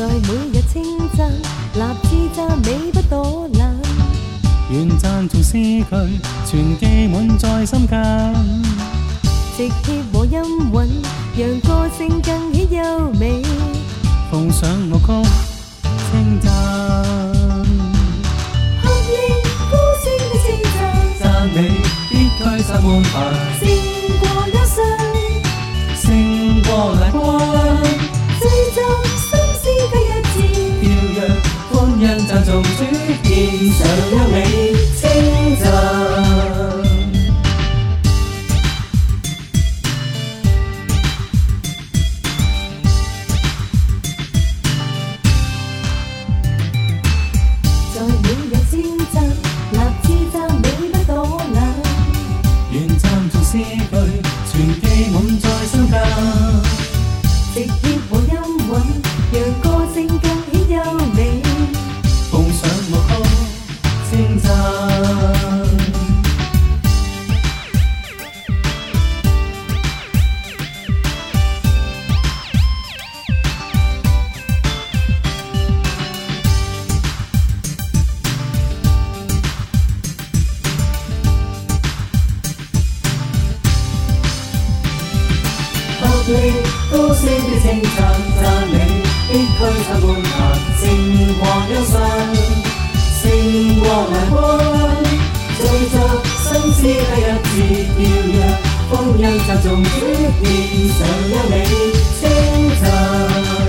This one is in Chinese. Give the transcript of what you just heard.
在每日称赞，立志赞美不躲懒，愿赞颂诗句，全记满在心间。直贴和音韵，让歌声更显优美。奉上我曲称赞，合意歌声的称赞，赞美必驱散闷烦，胜过一世，胜过难关。giữ gìn sợ lắng nghe 高声的称赞赞你，必驱散半坛星光幽伤。过光亮，在这心知的一次跳跃，风音赞颂，脸上优美称赞。